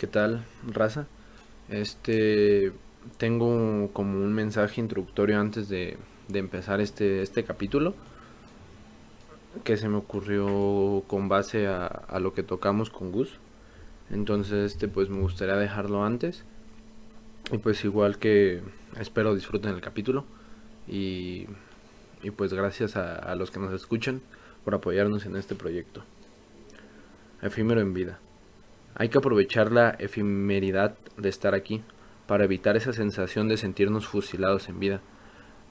¿Qué tal, raza? Este tengo como un mensaje introductorio antes de, empezar este, este capítulo que se me ocurrió con base a, a, lo que tocamos con Gus. Entonces, este pues me gustaría dejarlo antes. Y pues igual que espero disfruten el capítulo. Y, y pues gracias a, a los que nos escuchan por apoyarnos en este proyecto. Efímero en vida. Hay que aprovechar la efemeridad de estar aquí para evitar esa sensación de sentirnos fusilados en vida,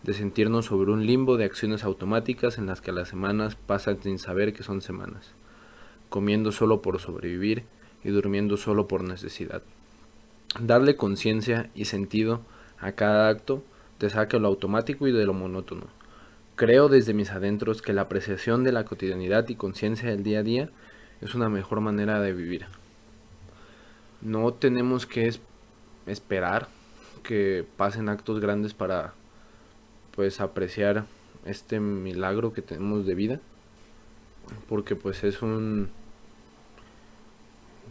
de sentirnos sobre un limbo de acciones automáticas en las que las semanas pasan sin saber que son semanas, comiendo solo por sobrevivir y durmiendo solo por necesidad. Darle conciencia y sentido a cada acto te saca lo automático y de lo monótono. Creo desde mis adentros que la apreciación de la cotidianidad y conciencia del día a día es una mejor manera de vivir. No tenemos que esperar que pasen actos grandes para pues apreciar este milagro que tenemos de vida porque pues es un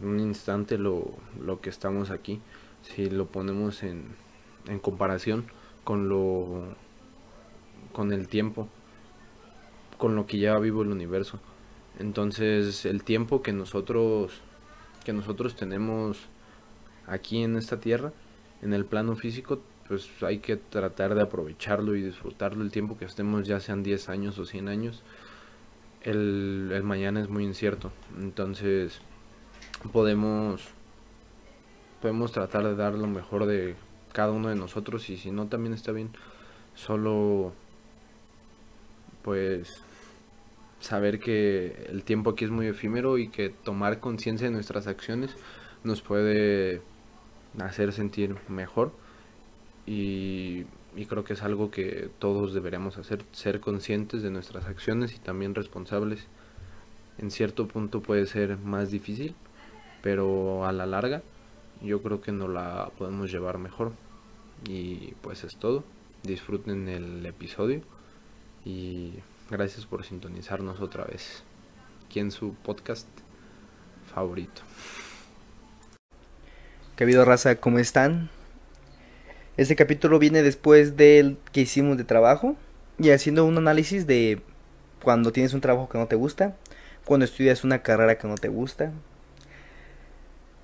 un instante lo, lo que estamos aquí. Si lo ponemos en, en comparación con lo con el tiempo con lo que ya vivo el universo. Entonces el tiempo que nosotros que nosotros tenemos aquí en esta tierra, en el plano físico, pues hay que tratar de aprovecharlo y disfrutarlo el tiempo que estemos, ya sean 10 años o 100 años. El, el mañana es muy incierto, entonces podemos podemos tratar de dar lo mejor de cada uno de nosotros y si no también está bien solo pues saber que el tiempo aquí es muy efímero y que tomar conciencia de nuestras acciones nos puede hacer sentir mejor y, creo que es algo que todos deberíamos hacer, ser conscientes de nuestras acciones y también responsables. En cierto punto puede ser más difícil, pero a la larga yo creo que nos la podemos llevar mejor. Y pues es todo. Disfruten el episodio y Gracias por sintonizarnos otra vez. Aquí en su podcast favorito. ¿Qué habido raza? ¿Cómo están? Este capítulo viene después del que hicimos de trabajo y haciendo un análisis de cuando tienes un trabajo que no te gusta, cuando estudias una carrera que no te gusta.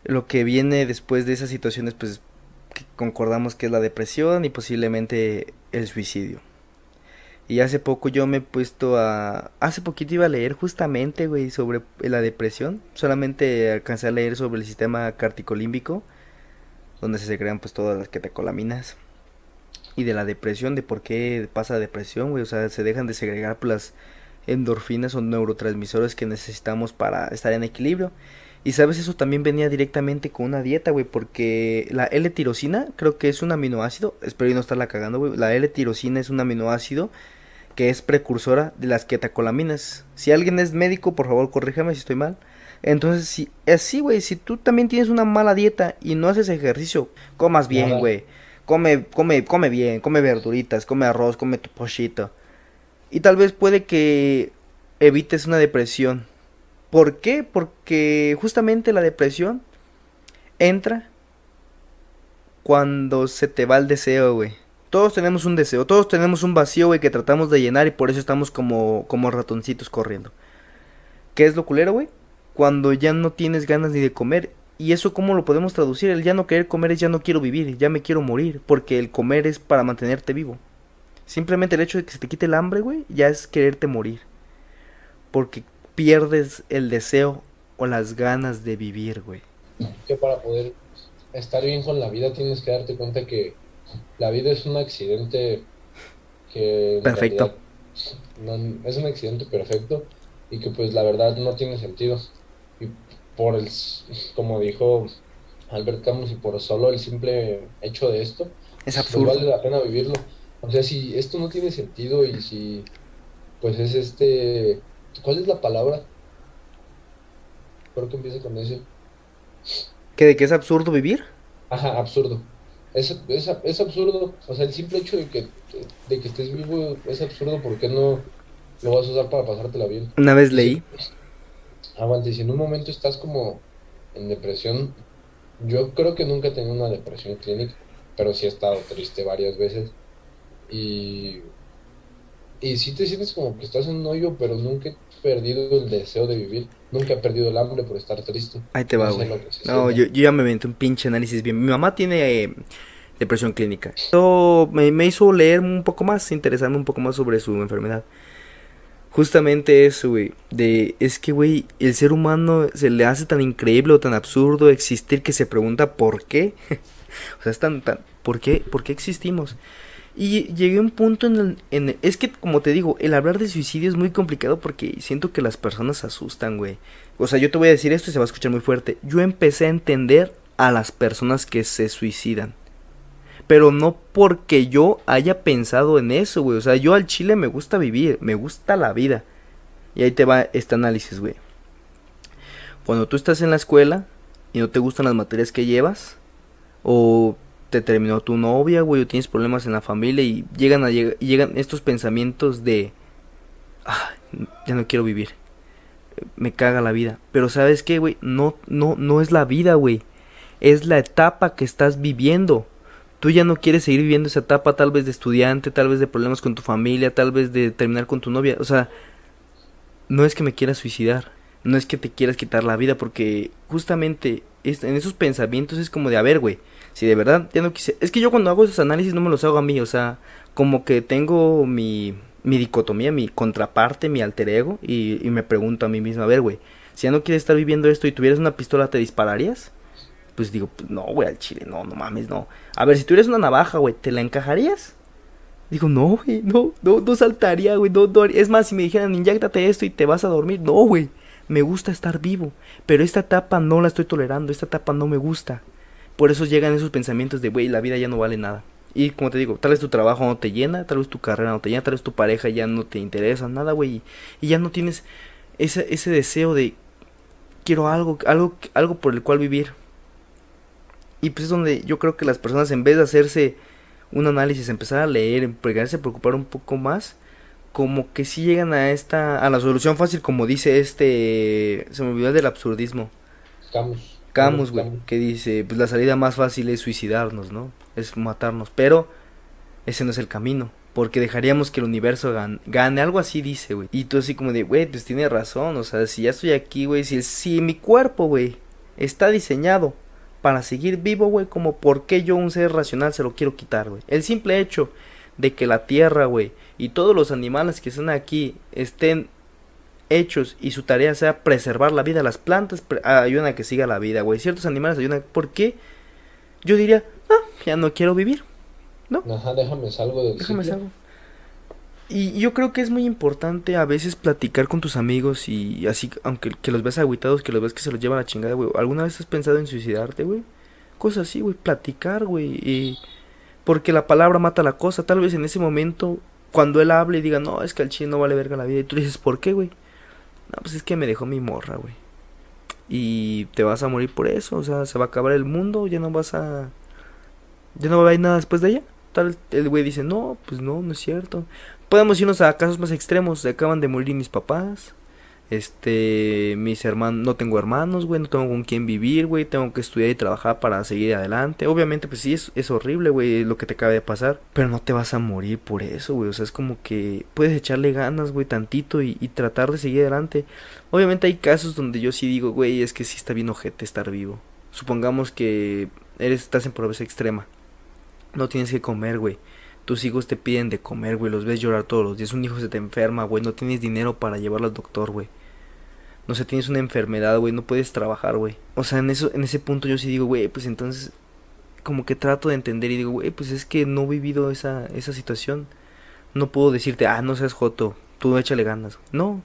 Lo que viene después de esas situaciones, pues concordamos que es la depresión y posiblemente el suicidio. Y hace poco yo me he puesto a... Hace poquito iba a leer justamente, güey, sobre la depresión. Solamente alcancé a leer sobre el sistema carticolímbico, donde se crean pues todas las quetacolaminas. Y de la depresión, de por qué pasa depresión, güey. O sea, se dejan de segregar pues, las endorfinas o neurotransmisores que necesitamos para estar en equilibrio. Y sabes, eso también venía directamente con una dieta, güey, porque la L-tirosina creo que es un aminoácido, espero no estarla cagando, güey. La L-tirosina es un aminoácido que es precursora de las quetacolaminas. Si alguien es médico, por favor, corríjame si estoy mal. Entonces, si así, güey, si tú también tienes una mala dieta y no haces ejercicio, comas bien, güey. Come, come, come bien, come verduritas, come arroz, come tu pochito. Y tal vez puede que evites una depresión. ¿Por qué? Porque justamente la depresión entra cuando se te va el deseo, güey. Todos tenemos un deseo, todos tenemos un vacío, güey, que tratamos de llenar y por eso estamos como, como ratoncitos corriendo. ¿Qué es lo culero, güey? Cuando ya no tienes ganas ni de comer. ¿Y eso cómo lo podemos traducir? El ya no querer comer es ya no quiero vivir, ya me quiero morir. Porque el comer es para mantenerte vivo. Simplemente el hecho de que se te quite el hambre, güey, ya es quererte morir. Porque pierdes el deseo o las ganas de vivir, güey. Que para poder estar bien con la vida tienes que darte cuenta que la vida es un accidente que... Perfecto. es un accidente perfecto y que pues la verdad no tiene sentido. Y por el, como dijo Albert Camus, y por solo el simple hecho de esto, es pues, absurdo. vale la pena vivirlo. O sea, si esto no tiene sentido y si pues es este... ¿Cuál es la palabra? Creo que empieza con ese. ¿Que de que es absurdo vivir? Ajá, absurdo. Es, es, es, absurdo. O sea, el simple hecho de que, de que estés vivo es absurdo. ¿Por qué no lo vas a usar para pasártela bien? Una vez leí. aguante, si en un momento estás como en depresión, yo creo que nunca he tenido una depresión clínica, pero sí he estado triste varias veces. Y, y sí te sientes como que estás en un hoyo, pero nunca he perdido el deseo de vivir. Nunca he perdido el hambre por estar triste. Ahí te va, güey. se No, yo, yo ya me inventé un pinche análisis bien. Mi mamá tiene eh, depresión clínica. Esto me, me hizo leer un poco más, interesarme un poco más sobre su enfermedad. Justamente eso, güey. De, es que, güey, el ser humano se le hace tan increíble o tan absurdo existir que se pregunta por qué. o sea, es tan, tan, ¿por qué? ¿Por qué existimos? Y llegué a un punto en el, en Es que, como te digo, el hablar de suicidio es muy complicado porque siento que las personas asustan, güey. O sea, yo te voy a decir esto y se va a escuchar muy fuerte. Yo empecé a entender a las personas que se suicidan. Pero no porque yo haya pensado en eso, güey. O sea, yo al chile me gusta vivir, me gusta la vida. Y ahí te va este análisis, güey. Cuando tú estás en la escuela y no te gustan las materias que llevas, o te terminó tu novia, güey, o tienes problemas en la familia y llegan a lleg- llegan estos pensamientos de ah, ya no quiero vivir. Me caga la vida. Pero ¿sabes qué, güey? No no no es la vida, güey. Es la etapa que estás viviendo. Tú ya no quieres seguir viviendo esa etapa tal vez de estudiante, tal vez de problemas con tu familia, tal vez de terminar con tu novia. O sea, no es que me quieras suicidar, no es que te quieras quitar la vida, porque justamente en esos pensamientos es como de, a ver, güey, si de verdad ya no quise... Es que yo cuando hago esos análisis no me los hago a mí, o sea, como que tengo mi, mi dicotomía, mi contraparte, mi alter ego, y, y me pregunto a mí mismo, a ver, güey, si ya no quieres estar viviendo esto y tuvieras una pistola, ¿te dispararías? Pues digo, pues, no, güey, al chile, no, no mames, no. A ver, si tuvieras una navaja, güey, ¿te la encajarías? Digo, no, güey, no, no, no saltaría, güey, no, no Es más, si me dijeran, inyéctate esto y te vas a dormir, no, güey. Me gusta estar vivo, pero esta etapa no la estoy tolerando, esta etapa no me gusta. Por eso llegan esos pensamientos de, güey, la vida ya no vale nada. Y como te digo, tal vez tu trabajo no te llena, tal vez tu carrera no te llena, tal vez tu pareja ya no te interesa, nada, güey. Y, ya no tienes ese, ese deseo de, quiero algo, algo, algo por el cual vivir. Y pues es donde yo creo que las personas en vez de hacerse un análisis, empezar a leer, empezarse a preocupar un poco más, como que si llegan a esta, a la solución fácil, como dice este, se me olvidó del absurdismo, Camus. Camus, güey, que dice, pues la salida más fácil es suicidarnos, ¿no? Es matarnos, pero ese no es el camino, porque dejaríamos que el universo gan- gane, algo así dice, güey. Y tú así como de, güey, pues tiene razón, o sea, si ya estoy aquí, güey, si, si mi cuerpo, güey, está diseñado para seguir vivo, güey, como por qué yo un ser racional se lo quiero quitar, güey. El simple hecho de que la tierra, güey, y todos los animales que están aquí estén hechos y su tarea sea preservar la vida, las plantas ayudan a que siga la vida, güey. Ciertos animales ayudan, ¿por qué? Yo diría, ah, ya no quiero vivir, Ajá, déjame salgo del déjame ciclo. salgo. Y yo creo que es muy importante a veces platicar con tus amigos y así, aunque que los ves agüitados, que los ves que se los llevan a la chingada, güey. ¿Alguna vez has pensado en suicidarte, güey? Cosas así, güey, platicar, güey. Y... Porque la palabra mata la cosa. Tal vez en ese momento, cuando él hable y diga, no, es que al chile no vale verga la vida. Y tú dices, ¿por qué, güey? No, pues es que me dejó mi morra, güey. Y te vas a morir por eso. O sea, se va a acabar el mundo, ya no vas a... Ya no va a haber nada después de ella. Tal, el güey dice, no, pues no, no es cierto. Podemos irnos a casos más extremos. Se acaban de morir mis papás. Este, mis hermanos, no tengo hermanos, güey, no tengo con quién vivir, güey, tengo que estudiar y trabajar para seguir adelante. Obviamente, pues sí, es, es horrible, güey, lo que te acaba de pasar, pero no te vas a morir por eso, güey, o sea, es como que puedes echarle ganas, güey, tantito y, y tratar de seguir adelante. Obviamente hay casos donde yo sí digo, güey, es que sí está bien ojete estar vivo. Supongamos que eres, estás en pobreza extrema, no tienes que comer, güey. Tus hijos te piden de comer, güey, los ves llorar todos los días. Un hijo se te enferma, güey, no tienes dinero para llevarlo al doctor, güey. No sé, tienes una enfermedad, güey, no puedes trabajar, güey. O sea, en eso en ese punto yo sí digo, güey, pues entonces como que trato de entender y digo, güey, pues es que no he vivido esa esa situación. No puedo decirte, "Ah, no seas joto, tú échale ganas." No.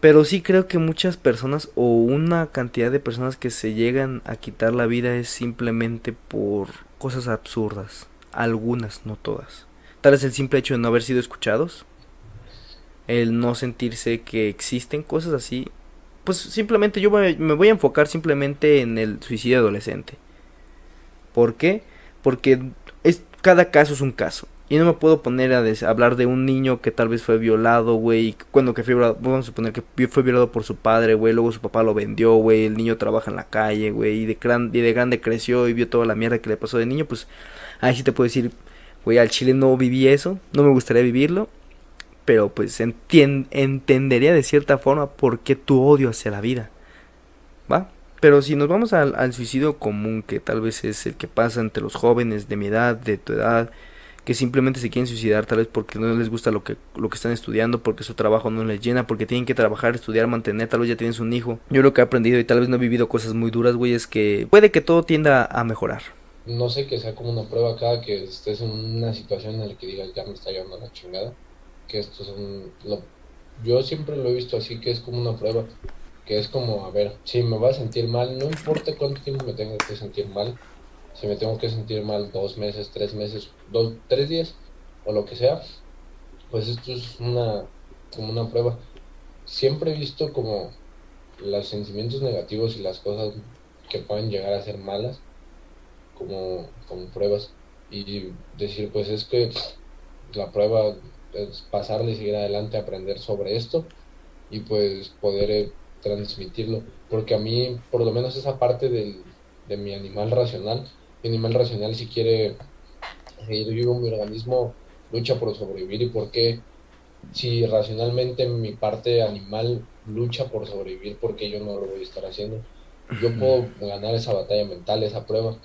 Pero sí creo que muchas personas o una cantidad de personas que se llegan a quitar la vida es simplemente por cosas absurdas. Algunas, no todas. Tal vez el simple hecho de no haber sido escuchados. El no sentirse que existen cosas así. Pues simplemente yo me, voy a enfocar simplemente en el suicidio adolescente. ¿Por qué? Porque es, cada caso es un caso. Y no me puedo poner a hablar de un niño que tal vez fue violado, güey. Cuando que fue violado, vamos a suponer que fue violado por su padre, güey. Luego su papá lo vendió, güey. El niño trabaja en la calle, güey. Y y de grande creció y vio toda la mierda que le pasó de niño. Pues ahí sí te puedo decir, güey, al chile no viví eso. No me gustaría vivirlo. Pero pues entendería de cierta forma por qué tu odio hacia la vida. ¿Va? Pero si nos vamos al, al suicidio común, que tal vez es el que pasa entre los jóvenes de mi edad, de tu edad, que simplemente se quieren suicidar tal vez porque no les gusta lo que, lo que están estudiando, porque su trabajo no les llena, porque tienen que trabajar, estudiar, mantener, tal vez ya tienes un hijo. Yo lo que he aprendido y tal vez no he vivido cosas muy duras, güey, es que puede que todo tienda a mejorar. No sé que sea como una prueba cada que estés en una situación en la que digas ya me está llevando la chingada. Que esto es un... Lo, yo siempre lo he visto así, que es como una prueba. Que es como, a ver, si me voy a sentir mal, no importa cuánto tiempo me tenga que sentir mal. Si me tengo que sentir mal dos meses, tres meses, dos, tres días o lo que sea, pues esto es una como una prueba. Siempre he visto como los sentimientos negativos y las cosas que pueden llegar a ser malas como, como pruebas. Y decir pues es que la prueba es pasarle, seguir adelante, aprender sobre esto y pues poder eh, transmitirlo. Porque a mí por lo menos esa parte del, de mi animal racional mi animal racional si quiere seguir vivo mi organismo lucha por sobrevivir y por qué si racionalmente mi parte animal lucha por sobrevivir porque yo no lo voy a estar haciendo yo puedo ganar esa batalla mental esa prueba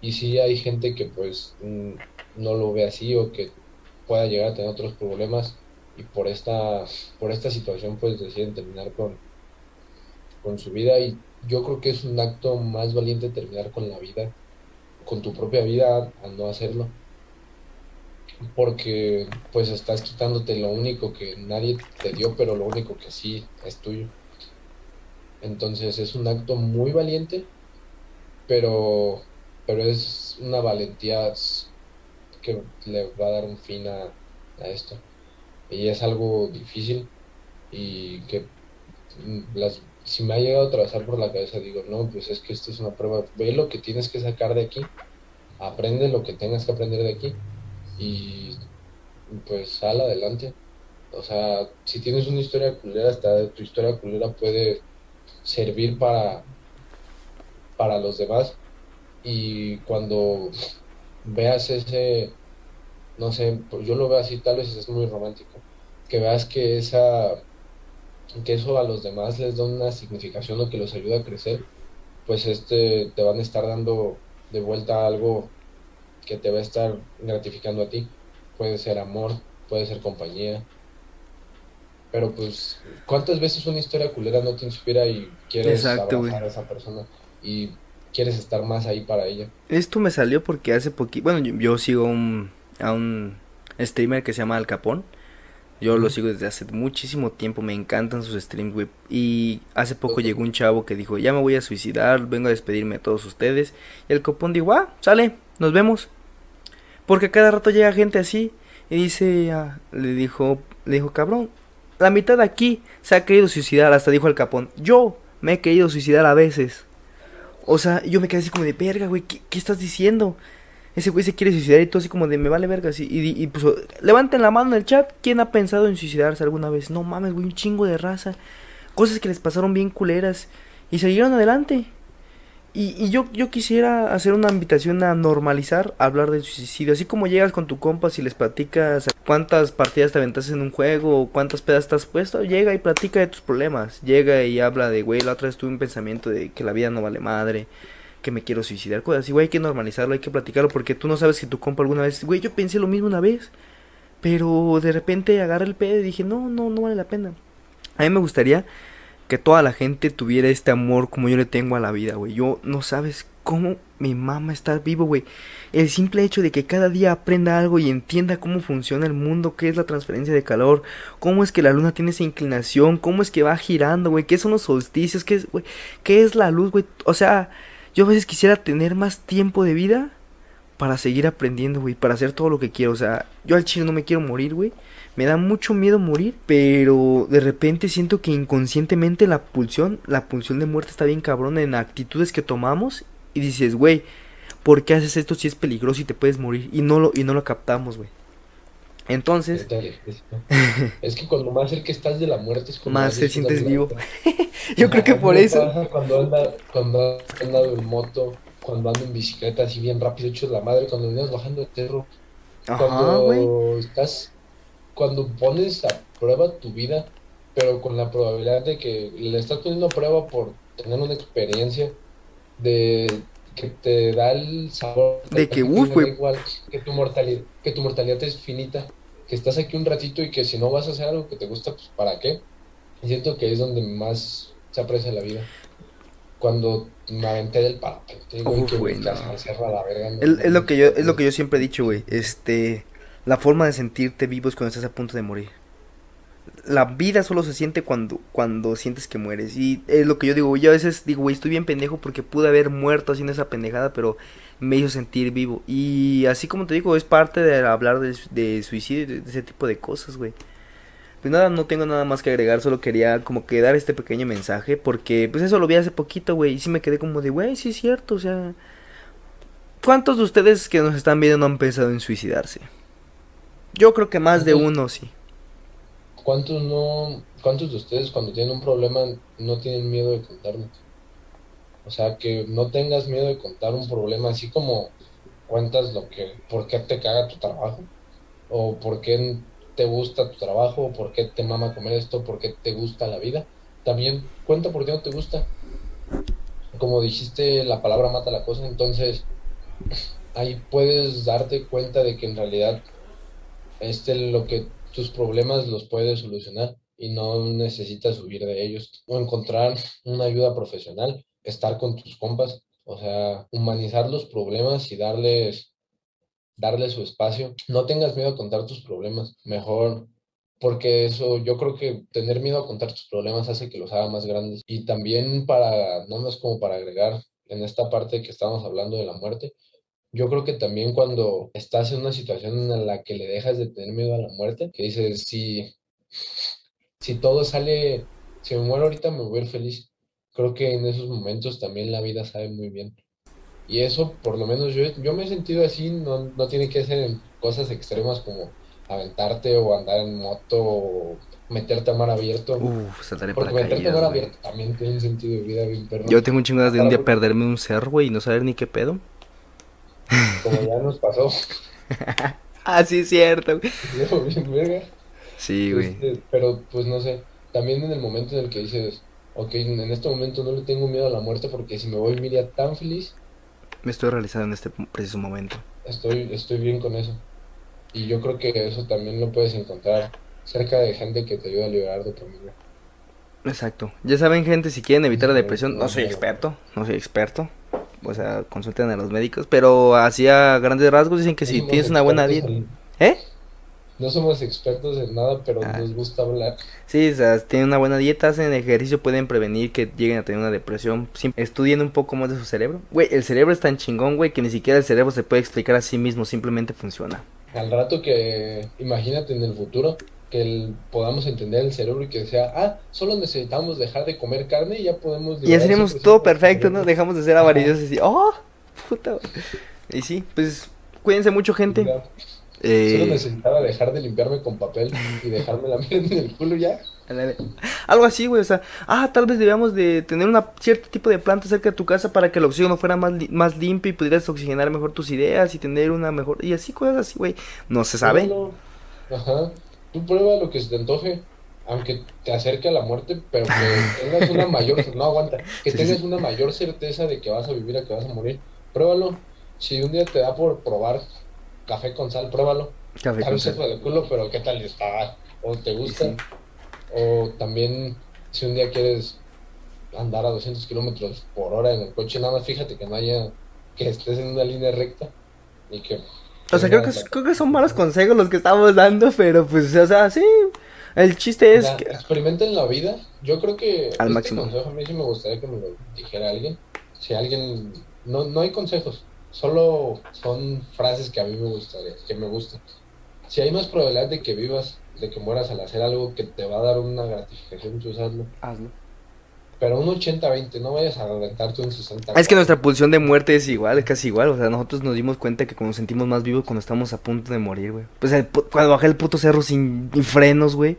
y si hay gente que pues mm, no lo ve así o que pueda llegar a tener otros problemas y por esta por esta situación pues deciden terminar con con su vida y yo creo que es un acto más valiente terminar con la vida con tu propia vida a no hacerlo. Porque pues estás quitándote lo único que nadie te dio pero lo único que sí es tuyo. Entonces es un acto muy valiente pero pero es una valentía que le va a dar un fin a, esto. Y es algo difícil y que las si me ha llegado a atravesar por la cabeza digo no pues es que esto es una prueba. Ve lo que tienes que sacar de aquí. Aprende lo que tengas que aprender de aquí y pues sal adelante o sea si tienes una historia culera hasta tu historia culera puede servir para para los demás y cuando veas ese no sé pues yo lo veo así tal vez es muy romántico que veas que esa que eso a los demás les da una significación o que los ayuda a crecer pues este te van a estar dando de vuelta algo que te va a estar gratificando a ti. Puede ser amor puede ser compañía. Pero pues cuántas veces una historia culera no te inspira y quieres Exacto, abrazar a esa persona y quieres estar más ahí para ella Esto me salió porque hace poquito, bueno, yo, yo sigo un, a un streamer que se llama Al Capón. Yo lo sigo desde hace muchísimo tiempo, me encantan sus streams, güey. Y hace poco llegó un chavo que dijo, ya me voy a suicidar, vengo a despedirme de todos ustedes. Y el Capón dijo, ah, sale, nos vemos. Porque cada rato llega gente así y dice, ah, le dijo, le dijo, cabrón, la mitad de aquí se ha querido suicidar, hasta dijo el Capón, yo me he querido suicidar a veces. O sea, yo me quedé así como de verga, güey, ¿qué, estás diciendo? Ese güey se quiere suicidar y todo así como de me vale verga. Y, y pues levanten la mano en el chat. ¿Quién ha pensado en suicidarse alguna vez? No mames, güey, un chingo de raza. Cosas que les pasaron bien culeras. Y siguieron adelante. Y, y yo, yo quisiera hacer una invitación a normalizar hablar del suicidio. Así como llegas con tu compas y les platicas cuántas partidas te aventaste en un juego o cuántas pedas estás puesto, llega y platica de tus problemas. Llega y habla de, güey, la otra vez tuve un pensamiento de que la vida no vale madre, que me quiero suicidar, cosas así, güey, hay que normalizarlo, hay que platicarlo porque tú no sabes si tu compa alguna vez, güey, yo pensé lo mismo una vez, pero de repente agarré el pedo y dije, no, no, no vale la pena. A mí me gustaría que toda la gente tuviera este amor como yo le tengo a la vida, güey. Yo no sabes cómo mi mamá está vivo, güey. El simple hecho de que cada día aprenda algo y entienda cómo funciona el mundo, qué es la transferencia de calor, cómo es que la luna tiene esa inclinación, cómo es que va girando, güey, qué son los solsticios, qué es, qué es la luz, güey. O sea, yo a veces quisiera tener más tiempo de vida para seguir aprendiendo, güey, para hacer todo lo que quiero. O sea, yo al chile no me quiero morir, güey. Me da mucho miedo morir, pero de repente siento que inconscientemente la pulsión, la pulsión de muerte está bien cabrón en actitudes que tomamos y dices, güey, ¿por qué haces esto si es peligroso y te puedes morir? Y no lo, y no lo captamos, güey. Entonces. Es que cuando más cerca estás de la muerte es cuando más te sientes vivo. Yo creo que por eso. Cuando anda, cuando he andado en moto, cuando ando en bicicleta así bien rápido, hecho la madre, cuando vienes bajando el cerro, Ajá, cuando estás, cuando pones a prueba tu vida, pero con la probabilidad de que le estás poniendo a prueba por tener una experiencia de que te da el sabor De que, ti uf, igual, que tu mortalidad, que tu mortalidad es finita, que estás aquí un ratito y que si no vas a hacer algo que te gusta, pues ¿para qué? Y siento que es donde más se aprecia la vida. Cuando me aventé del parapente, güey, que no. la verga. no Es, es lo que yo, es lo que yo siempre he dicho, güey. Este, la forma de sentirte vivo es cuando estás a punto de morir. La vida solo se siente cuando, cuando sientes que mueres. Y es lo que yo digo. Yo a veces digo, güey, estoy bien pendejo porque pude haber muerto haciendo esa pendejada, pero me hizo sentir vivo. Y así como te digo, es parte de hablar de, de suicidio, y de ese tipo de cosas, güey. Pues nada, no tengo nada más que agregar, solo quería como que dar este pequeño mensaje, porque pues eso lo vi hace poquito, güey, y sí me quedé como de, güey, sí es cierto, o sea, ¿cuántos de ustedes que nos están viendo no han pensado en suicidarse? Yo creo que más de uno sí. ¿Cuántos no, cuántos de ustedes cuando tienen un problema no tienen miedo de contarlo? O sea, que no tengas miedo de contar un problema, así como cuentas lo que, por qué te caga tu trabajo, o por qué te gusta tu trabajo, o por qué te mama comer esto, por qué te gusta la vida. También cuenta por qué no te gusta. Como dijiste, la palabra mata la cosa, entonces ahí puedes darte cuenta de que en realidad este lo que tus problemas los puedes solucionar y no necesitas huir de ellos. O encontrar una ayuda profesional, estar con tus compas, o sea, humanizar los problemas y darles darles su espacio. No tengas miedo a contar tus problemas, mejor porque eso yo creo que tener miedo a contar tus problemas hace que los haga más grandes. Y también para no más como para agregar en esta parte que estábamos hablando de la muerte, yo creo que también cuando estás en una situación en la que le dejas de tener miedo a la muerte, que dices, si, si todo sale, si me muero ahorita me voy a ir feliz. Creo que en esos momentos también la vida sabe muy bien. Y eso, por lo menos yo, yo me he sentido así, no, no tiene que ser en cosas extremas como aventarte o andar en moto o meterte a mar abierto. Uf, saltaré Porque para meterte a mar abierto también tiene un sentido de vida bien perro. Yo tengo un chingo de un día perderme un cerro, güey, y no saber ni qué pedo. Como ya nos pasó. Ah, sí, es cierto, bien verga. Sí, güey. Este, pero pues no sé, también en el momento en el que dices, ok, en este momento no le tengo miedo a la muerte porque si me voy me iría tan feliz, Me estoy realizando en este preciso momento. estoy, estoy bien con eso. Y yo creo que eso también lo puedes encontrar cerca de gente que te ayuda a liberar dopamina. Exacto. Ya saben, gente, si quieren evitar la depresión, no soy experto, no soy experto. O sea, consulten a los médicos, pero así a grandes rasgos dicen que No si tienes una buena dieta... en- ¿Eh? no somos expertos en nada, pero Ah. nos gusta hablar. Sí, o sea, si tienen una buena dieta, hacen ejercicio, pueden prevenir que lleguen a tener una depresión. Estudien un poco más de su cerebro. Güey, el cerebro es tan chingón, güey, que ni siquiera el cerebro se puede explicar a sí mismo, simplemente funciona. Al rato que, imagínate en el futuro, que el- podamos entender el cerebro y que sea, ah, solo necesitamos dejar de comer carne y ya podemos... Y 100% todo perfecto, ¿no? cerebro". Dejamos de ser avariciosos y ¡oh! Puta. Y sí, pues cuídense mucho, gente. Ya, Solo Eh, necesitaba dejar de limpiarme con papel y dejarme la mierda en el culo ya. algo así, güey, o sea, ah, tal vez debíamos de tener un cierto tipo de planta cerca de tu casa para que el oxígeno fuera más, li- más limpio y pudieras oxigenar mejor tus ideas y tener una mejor... Y así, cosas así, güey. No se sabe. Ajá. Tú prueba lo que se te antoje, aunque te acerque a la muerte, pero que tengas una mayor, no aguanta, que Sí, tengas sí. una mayor certeza de que vas a vivir, a que vas a morir. Pruébalo. Si un día te da por probar café con sal, pruébalo. Café sal. sepa de culo, pero qué tal está, o te gusta. Sí. O también, si un día quieres andar a 200 kilómetros por hora en el coche, nada más fíjate que no haya, que estés en una línea recta y que. O sea, creo que, creo que son malos consejos los que estamos dando, pero pues, o sea, sí. El chiste es que... experimenten la vida. Yo creo que Al este máximo. consejo a mí sí me gustaría que me lo dijera alguien. Si alguien, no, no hay consejos, solo son frases que a mí me gustaría, que me gustan. Si hay más probabilidad de que vivas, de que mueras al hacer algo que te va a dar una gratificación, tú hazlo. Hazlo. Pero un 80-20, no vayas a aventarte un 60. Es que nuestra pulsión de muerte es igual, es casi igual. O sea, nosotros nos dimos cuenta que cuando nos sentimos más vivos cuando estamos a punto de morir, güey. Pues el cuando bajé el puto cerro sin frenos, güey.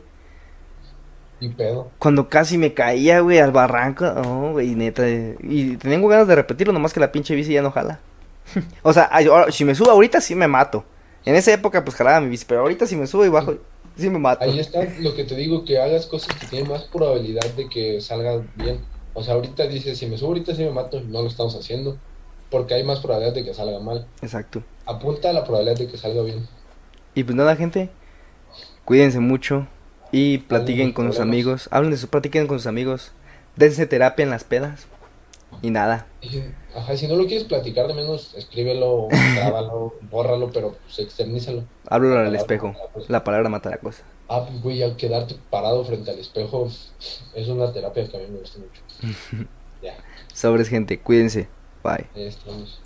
Y pedo. Cuando casi me caía, güey, al barranco. No, güey, neta. Y tengo ganas de repetirlo, nomás que la pinche bici ya no jala. o sea, si me subo ahorita, sí me mato. En esa época, pues jalaba mi bici. Pero ahorita, si me subo y bajo, sí me mato. Ahí está lo que te digo, que hagas cosas que tienen más probabilidad de que salgan bien. O sea, ahorita dices, si me subo ahorita sí me mato, no lo estamos haciendo. Porque hay más probabilidad de que salga mal. Exacto. Apunta a la probabilidad de que salga bien. Y pues nada, gente. Cuídense mucho. Y platiquen sus con sus problemas. amigos. Hablen de su, platiquen con sus amigos. Dense terapia en las pedas. Y nada. Ajá, si no lo quieres platicar, de menos escríbelo, grábalo, bórralo, pero pues externízalo. Háblalo La al espejo. cosa. La palabra mata la cosa. Ah, pues, güey, al quedarte parado frente al espejo es una terapia que a mí me gusta mucho. ya, Sobres, gente. Cuídense. Bye. ahí estamos.